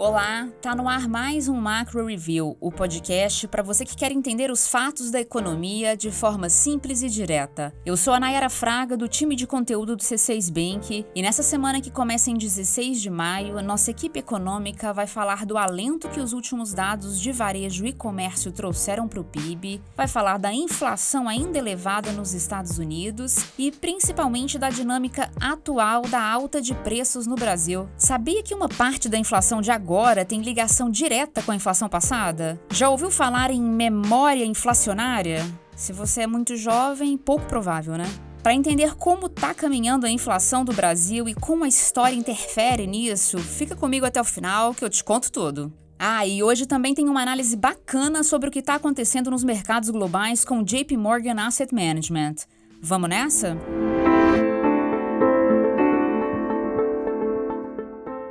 Olá, tá no ar mais um Macro Review, o podcast para você que quer entender os fatos da economia de forma simples e direta. Eu sou a Nayara Fraga, do time de conteúdo do C6 Bank, e nessa semana que começa em 16 de maio, a nossa equipe econômica vai falar do alento que os últimos dados de varejo e comércio trouxeram para o PIB, vai falar da inflação ainda elevada nos Estados Unidos e principalmente da dinâmica atual da alta de preços no Brasil. Sabia que uma parte da inflação de agora agora tem ligação direta com a inflação passada? Já ouviu falar em memória inflacionária? Se você é muito jovem, pouco provável, né? Para entender como está caminhando a inflação do Brasil e como a história interfere nisso, fica comigo até o final que eu te conto tudo. Ah, e hoje também tem uma análise bacana sobre o que está acontecendo nos mercados globais com JP Morgan Asset Management. Vamos nessa?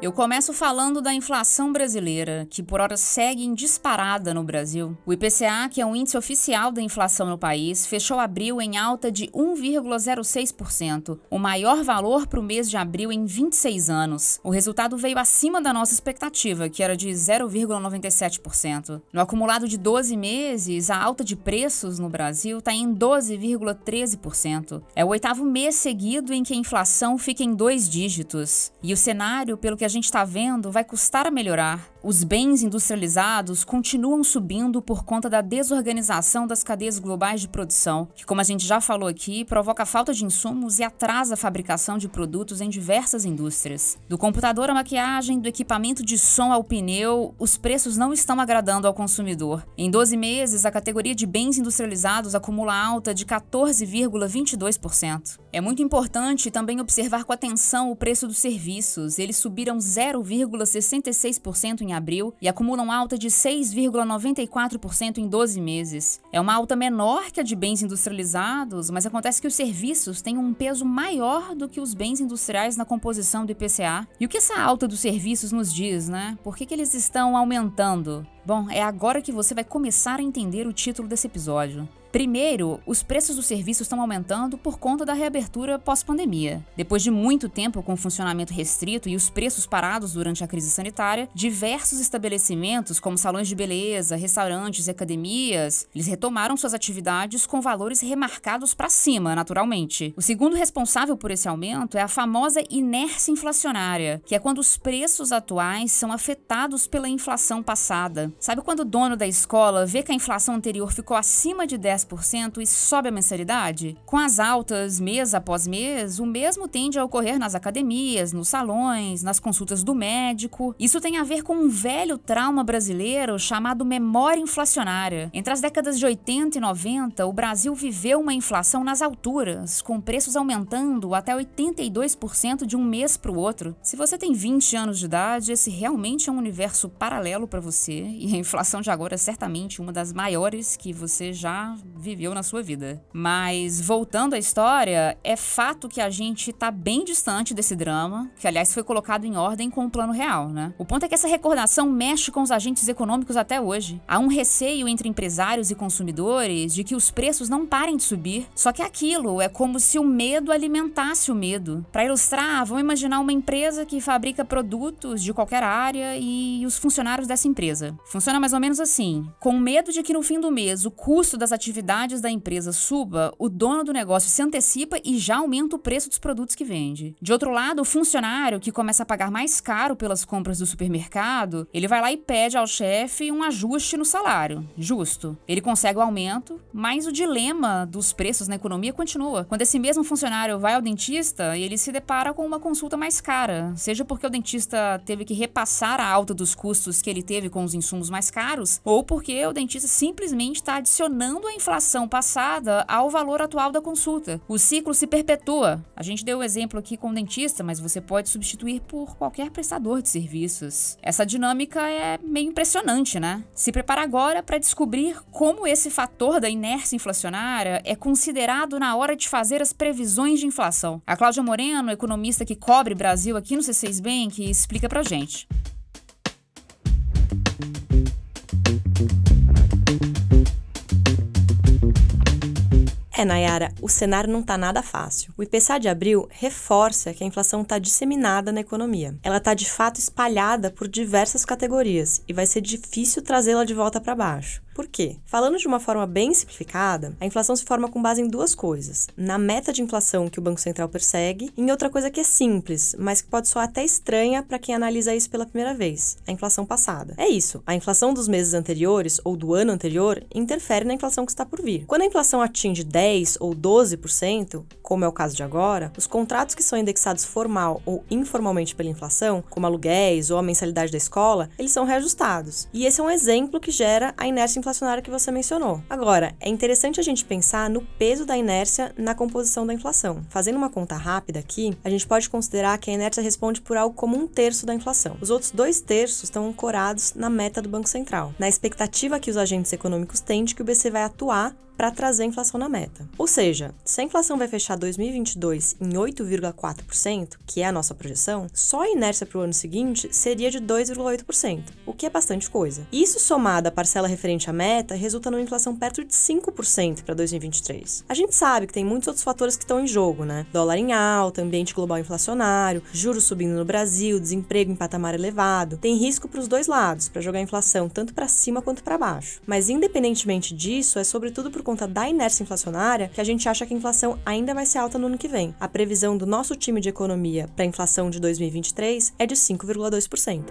Eu começo falando da inflação brasileira, que por hora segue em disparada no Brasil. O IPCA, que é o índice oficial da inflação no país, fechou abril em alta de 1,06%, o maior valor para o mês de abril em 26 anos. O resultado veio acima da nossa expectativa, que era de 0,97%. No acumulado de 12 meses, a alta de preços no Brasil está em 12,13%. É o oitavo mês seguido em que a inflação fica em dois dígitos. E o cenário, pelo que a gente está vendo vai custar a melhorar. Os bens industrializados continuam subindo por conta da desorganização das cadeias globais de produção, que, como a gente já falou aqui, provoca falta de insumos e atrasa a fabricação de produtos em diversas indústrias. Do computador à maquiagem, do equipamento de som ao pneu, os preços não estão agradando ao consumidor. Em 12 meses, a categoria de bens industrializados acumula alta de 14,22%. É muito importante também observar com atenção o preço dos serviços. Eles subiram 0,66% em abril e acumulam alta de 6,94% em 12 meses. É uma alta menor que a de bens industrializados, mas acontece que os serviços têm um peso maior do que os bens industriais na composição do IPCA. E o que essa alta dos serviços nos diz, né? Por que, que eles estão aumentando? Bom, é agora que você vai começar a entender o título desse episódio. Primeiro, os preços dos serviços estão aumentando por conta da reabertura pós-pandemia. Depois de muito tempo com funcionamento restrito e os preços parados durante a crise sanitária, diversos estabelecimentos, como salões de beleza, restaurantes e academias, eles retomaram suas atividades com valores remarcados para cima, naturalmente. O segundo responsável por esse aumento é a famosa inércia inflacionária, que é quando os preços atuais são afetados pela inflação passada. Sabe quando o dono da escola vê que a inflação anterior ficou acima de 10 10% e sobe a mensalidade? Com as altas mês após mês, o mesmo tende a ocorrer nas academias, nos salões, nas consultas do médico. Isso tem a ver com um velho trauma brasileiro chamado memória inflacionária. Entre as décadas de 80 e 90, o Brasil viveu uma inflação nas alturas, com preços aumentando até 82% de um mês para o outro. Se você tem 20 anos de idade, esse realmente é um universo paralelo para você, e a inflação de agora é certamente uma das maiores que você já viveu na sua vida. Mas voltando à história, é fato que a gente tá bem distante desse drama, que aliás foi colocado em ordem com o plano real, né? O ponto é que essa recordação mexe com os agentes econômicos até hoje. Há um receio entre empresários e consumidores de que os preços não parem de subir, só que aquilo é como se o medo alimentasse o medo. Para ilustrar, vamos imaginar uma empresa que fabrica produtos de qualquer área e os funcionários dessa empresa. Funciona mais ou menos assim: com medo de que no fim do mês o custo das atividades atividades da empresa suba, o dono do negócio se antecipa e já aumenta o preço dos produtos que vende. De outro lado, o funcionário que começa a pagar mais caro pelas compras do supermercado, ele vai lá e pede ao chefe um ajuste no salário. Justo. Ele consegue o aumento, mas o dilema dos preços na economia continua. Quando esse mesmo funcionário vai ao dentista, ele se depara com uma consulta mais cara, seja porque o dentista teve que repassar a alta dos custos que ele teve com os insumos mais caros, ou porque o dentista simplesmente está adicionando a inflação passada ao valor atual da consulta. O ciclo se perpetua. A gente deu o exemplo aqui com o dentista, mas você pode substituir por qualquer prestador de serviços. Essa dinâmica é meio impressionante, né? Se prepara agora para descobrir como esse fator da inércia inflacionária é considerado na hora de fazer as previsões de inflação. A Cláudia Moreno, economista que cobre Brasil aqui no C6 Bank, explica pra gente. É, Nayara, o cenário não está nada fácil. O IPCA de abril reforça que a inflação está disseminada na economia. Ela está de fato espalhada por diversas categorias e vai ser difícil trazê-la de volta para baixo. Por quê? Falando de uma forma bem simplificada, a inflação se forma com base em duas coisas: na meta de inflação que o Banco Central persegue, e em outra coisa que é simples, mas que pode soar até estranha para quem analisa isso pela primeira vez: a inflação passada. É isso, a inflação dos meses anteriores ou do ano anterior interfere na inflação que está por vir. Quando a inflação atinge 10 ou 12%, como é o caso de agora, os contratos que são indexados formal ou informalmente pela inflação, como aluguéis ou a mensalidade da escola, eles são reajustados. E esse é um exemplo que gera a inércia inflacionária que você mencionou. Agora, é interessante a gente pensar no peso da inércia na composição da inflação. Fazendo uma conta rápida aqui, a gente pode considerar que a inércia responde por algo como um terço da inflação. Os outros dois terços estão ancorados na meta do Banco Central, na expectativa que os agentes econômicos têm de que o BC vai atuar para trazer a inflação na meta. Ou seja, se a inflação vai fechar 2022 em 8,4%, que é a nossa projeção, só a inércia para o ano seguinte seria de 2,8%, o que é bastante coisa. Isso somado à parcela referente à meta resulta numa inflação perto de 5% para 2023. A gente sabe que tem muitos outros fatores que estão em jogo, né? Dólar em alta, ambiente global inflacionário, juros subindo no Brasil, desemprego em patamar elevado. Tem risco para os dois lados, para jogar a inflação tanto para cima quanto para baixo. Mas independentemente disso, é sobretudo por conta da inércia inflacionária que a gente acha que a inflação ainda vai ser alta no ano que vem. A previsão do nosso time de economia para a inflação de 2023 é de 5,2%.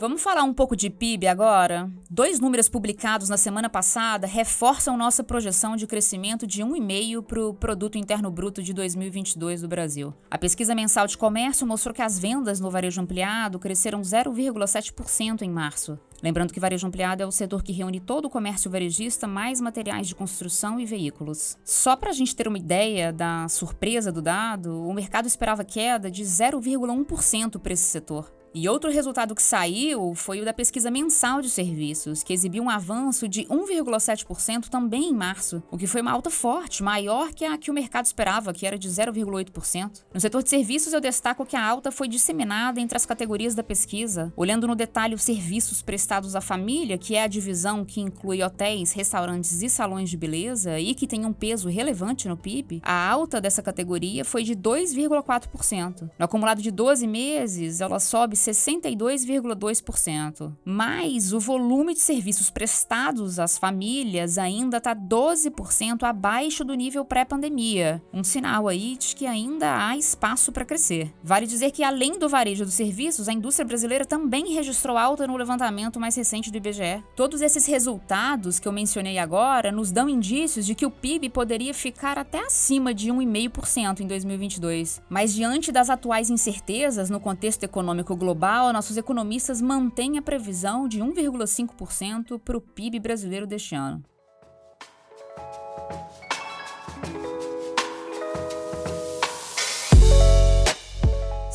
Vamos falar um pouco de PIB agora? Dois números publicados na semana passada reforçam nossa projeção de crescimento de 1,5% para o Produto Interno Bruto de 2022 do Brasil. A pesquisa mensal de comércio mostrou que as vendas no varejo ampliado cresceram 0,7% em março. Lembrando que varejo ampliado é o setor que reúne todo o comércio varejista, mais materiais de construção e veículos. Só para a gente ter uma ideia da surpresa do dado, o mercado esperava queda de 0,1% para esse setor. E outro resultado que saiu foi o da pesquisa mensal de serviços, que exibiu um avanço de 1,7% também em março, o que foi uma alta forte, maior que a que o mercado esperava, que era de 0,8%. No setor de serviços, eu destaco que a alta foi disseminada entre as categorias da pesquisa. Olhando no detalhe os serviços prestados à família, que é a divisão que inclui hotéis, restaurantes e salões de beleza e que tem um peso relevante no PIB, a alta dessa categoria foi de 2,4%. No acumulado de 12 meses, ela sobe 62,2%. Mas o volume de serviços prestados às famílias ainda está 12% abaixo do nível pré-pandemia, um sinal aí de que ainda há espaço para crescer. Vale dizer que, além do varejo dos serviços, a indústria brasileira também registrou alta no levantamento mais recente do IBGE. Todos esses resultados que eu mencionei agora nos dão indícios de que o PIB poderia ficar até acima de 1,5% em 2022. Mas diante das atuais incertezas no contexto econômico global, global, nossos economistas mantêm a previsão de 1,5% para o PIB brasileiro deste ano.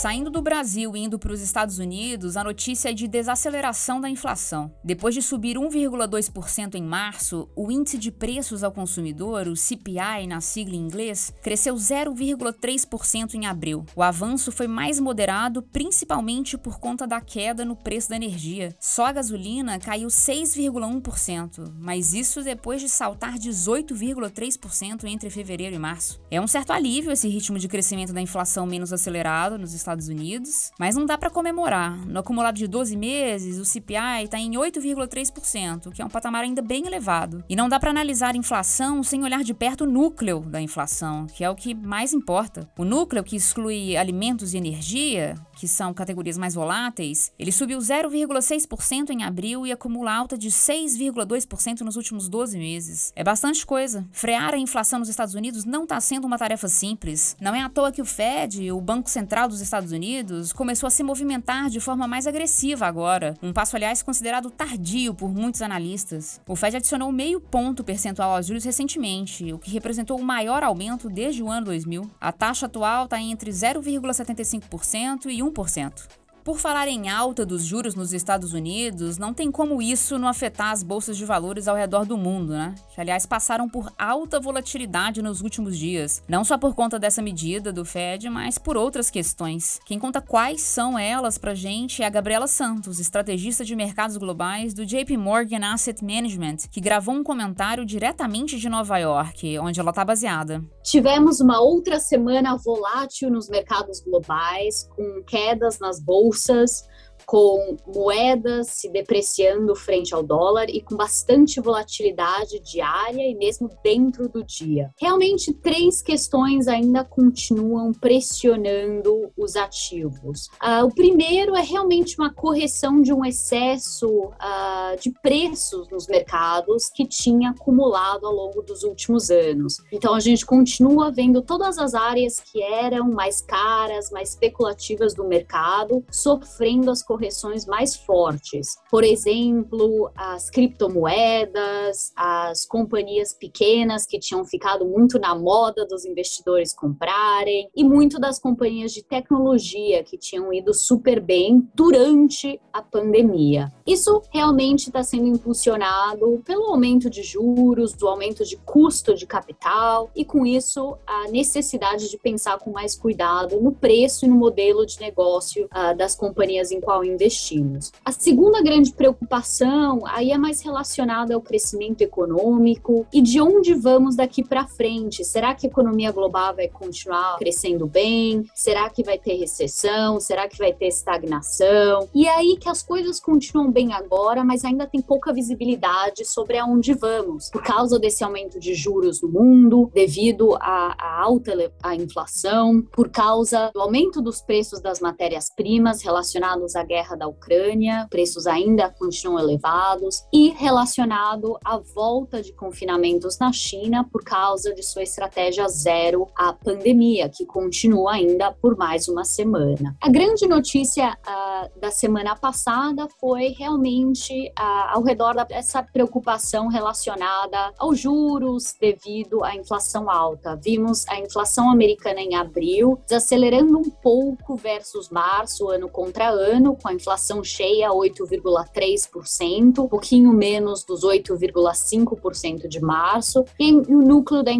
Saindo do Brasil e indo para os Estados Unidos, a notícia é de desaceleração da inflação. Depois de subir 1,2% em março, o índice de preços ao consumidor, o CPI na sigla em inglês, cresceu 0,3% em abril. O avanço foi mais moderado, principalmente por conta da queda no preço da energia. Só a gasolina caiu 6,1%, mas isso depois de saltar 18,3% entre fevereiro e março. É um certo alívio esse ritmo de crescimento da inflação menos acelerado nos Estados Estados Unidos, mas não dá para comemorar. No acumulado de 12 meses, o CPI está em 8,3%, que é um patamar ainda bem elevado. E não dá para analisar inflação sem olhar de perto o núcleo da inflação, que é o que mais importa. O núcleo, que exclui alimentos e energia, que são categorias mais voláteis, ele subiu 0,6% em abril e acumula alta de 6,2% nos últimos 12 meses. É bastante coisa. Frear a inflação nos Estados Unidos não está sendo uma tarefa simples. Não é à toa que o Fed, o Banco Central dos Estados Unidos começou a se movimentar de forma mais agressiva agora, um passo, aliás, considerado tardio por muitos analistas. O Fed adicionou meio ponto percentual aos juros recentemente, o que representou o maior aumento desde o ano 2000. A taxa atual está entre 0,75% e 1%. Por falar em alta dos juros nos Estados Unidos, não tem como isso não afetar as bolsas de valores ao redor do mundo, né? Que, aliás, passaram por alta volatilidade nos últimos dias. Não só por conta dessa medida do Fed, mas por outras questões. Quem conta quais são elas pra gente é a Gabriela Santos, estrategista de mercados globais do JP Morgan Asset Management, que gravou um comentário diretamente de Nova York, onde ela está baseada. Tivemos uma outra semana volátil nos mercados globais, com quedas nas bolsas, com moedas se depreciando frente ao dólar e com bastante volatilidade diária e mesmo dentro do dia. Realmente, três questões ainda continuam pressionando os ativos. Uh, o primeiro é realmente uma correção de um excesso uh, de preços nos mercados que tinha acumulado ao longo dos últimos anos. Então, a gente continua vendo todas as áreas que eram mais caras, mais especulativas do mercado sofrendo as correções correções mais fortes. Por exemplo, as criptomoedas, as companhias pequenas que tinham ficado muito na moda dos investidores comprarem, e muito das companhias de tecnologia que tinham ido super bem durante a pandemia. Isso realmente está sendo impulsionado pelo aumento de juros, do aumento de custo de capital, e com isso a necessidade de pensar com mais cuidado no preço e no modelo de negócio uh, das companhias em qual investimos. A segunda grande preocupação aí é mais relacionada ao crescimento econômico e de onde vamos daqui para frente. Será que a economia global vai continuar crescendo bem? Será que vai ter recessão? Será que vai ter estagnação? E é aí que as coisas continuam bem agora, mas ainda tem pouca visibilidade sobre aonde vamos, por causa desse aumento de juros no mundo, devido à, alta à inflação, por causa do aumento dos preços das matérias-primas relacionados à guerra da Ucrânia, preços ainda continuam elevados, e relacionado à volta de confinamentos na China por causa de sua estratégia zero à pandemia, que continua ainda por mais uma semana. A grande notícia uh, da semana passada foi realmente uh, ao redor dessa preocupação relacionada aos juros devido à inflação alta. Vimos a inflação americana em abril desacelerando um pouco versus março, ano contra ano, com a inflação cheia 8,3%, um pouquinho menos dos 8,5% de março, e o núcleo da,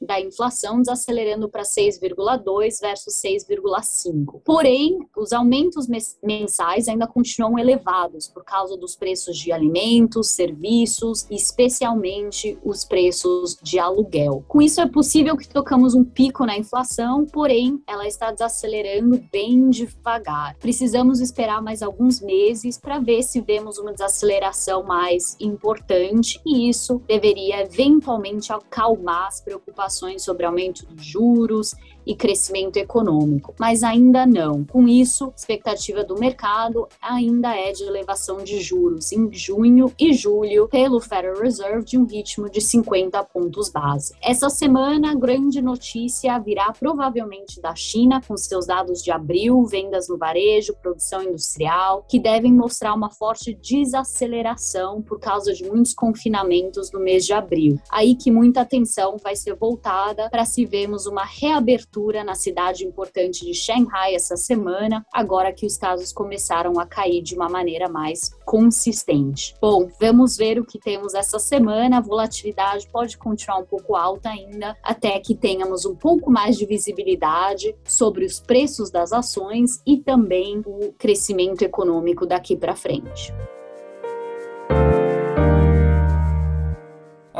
da inflação desacelerando para 6,2% versus 6,5%. Porém, os aumentos mensais ainda continuam elevados por causa dos preços de alimentos, serviços e especialmente os preços de aluguel. Com isso, é possível que tocamos um pico na inflação, porém, ela está desacelerando bem devagar. Precisamos esperar mais mais alguns meses para ver se vemos uma desaceleração mais importante. E isso deveria eventualmente acalmar as preocupações sobre aumento de juros e crescimento econômico, mas ainda não. Com isso, expectativa do mercado ainda é de elevação de juros em junho e julho pelo Federal Reserve de um ritmo de 50 pontos base. Essa semana, grande notícia virá provavelmente da China, com seus dados de abril, vendas no varejo, produção industrial, que devem mostrar uma forte desaceleração por causa de muitos confinamentos no mês de abril. Aí que muita atenção vai ser voltada para se vermos uma reabertura abertura na cidade importante de Shanghai essa semana, agora que os casos começaram a cair de uma maneira mais consistente. Bom, vamos ver o que temos essa semana. A volatilidade pode continuar um pouco alta ainda, até que tenhamos um pouco mais de visibilidade sobre os preços das ações e também o crescimento econômico daqui para frente.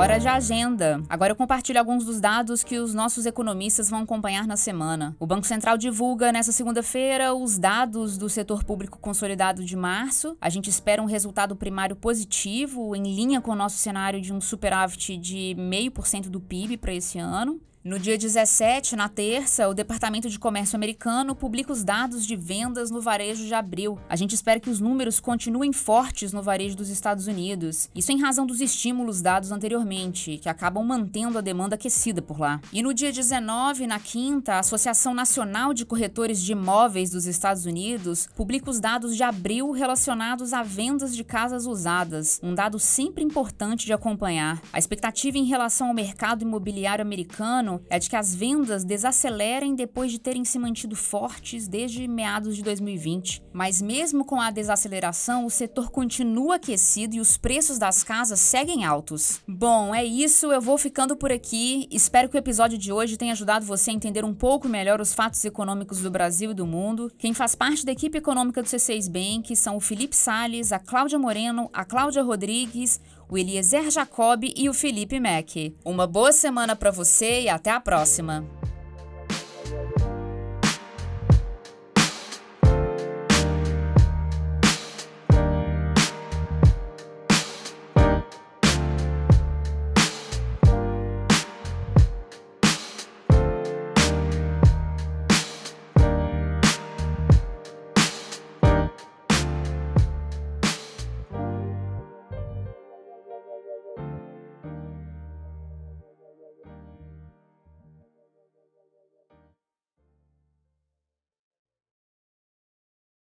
Hora de agenda. Agora eu compartilho alguns dos dados que os nossos economistas vão acompanhar na semana. O Banco Central divulga nesta segunda-feira os dados do setor público consolidado de março. A gente espera um resultado primário positivo, em linha com o nosso cenário de um superávit de 0,5% do PIB para esse ano. No dia 17, na terça, o Departamento de Comércio americano publica os dados de vendas no varejo de abril. A gente espera que os números continuem fortes no varejo dos Estados Unidos. Isso em razão dos estímulos dados anteriormente, que acabam mantendo a demanda aquecida por lá. E no dia 19, na quinta, a Associação Nacional de Corretores de Imóveis dos Estados Unidos publica os dados de abril relacionados a vendas de casas usadas, um dado sempre importante de acompanhar. A expectativa em relação ao mercado imobiliário americano ano é de que as vendas desacelerem depois de terem se mantido fortes desde meados de 2020. Mas mesmo com a desaceleração, o setor continua aquecido e os preços das casas seguem altos. Bom, é isso, eu vou ficando por aqui. Espero que o episódio de hoje tenha ajudado você a entender um pouco melhor os fatos econômicos do Brasil e do mundo. Quem faz parte da equipe econômica do C6 Bank são o Felipe Sales, a Cláudia Moreno, a Cláudia Rodrigues, o Eliezer Jacob e o Felipe Mack. Uma boa semana para você e até a próxima!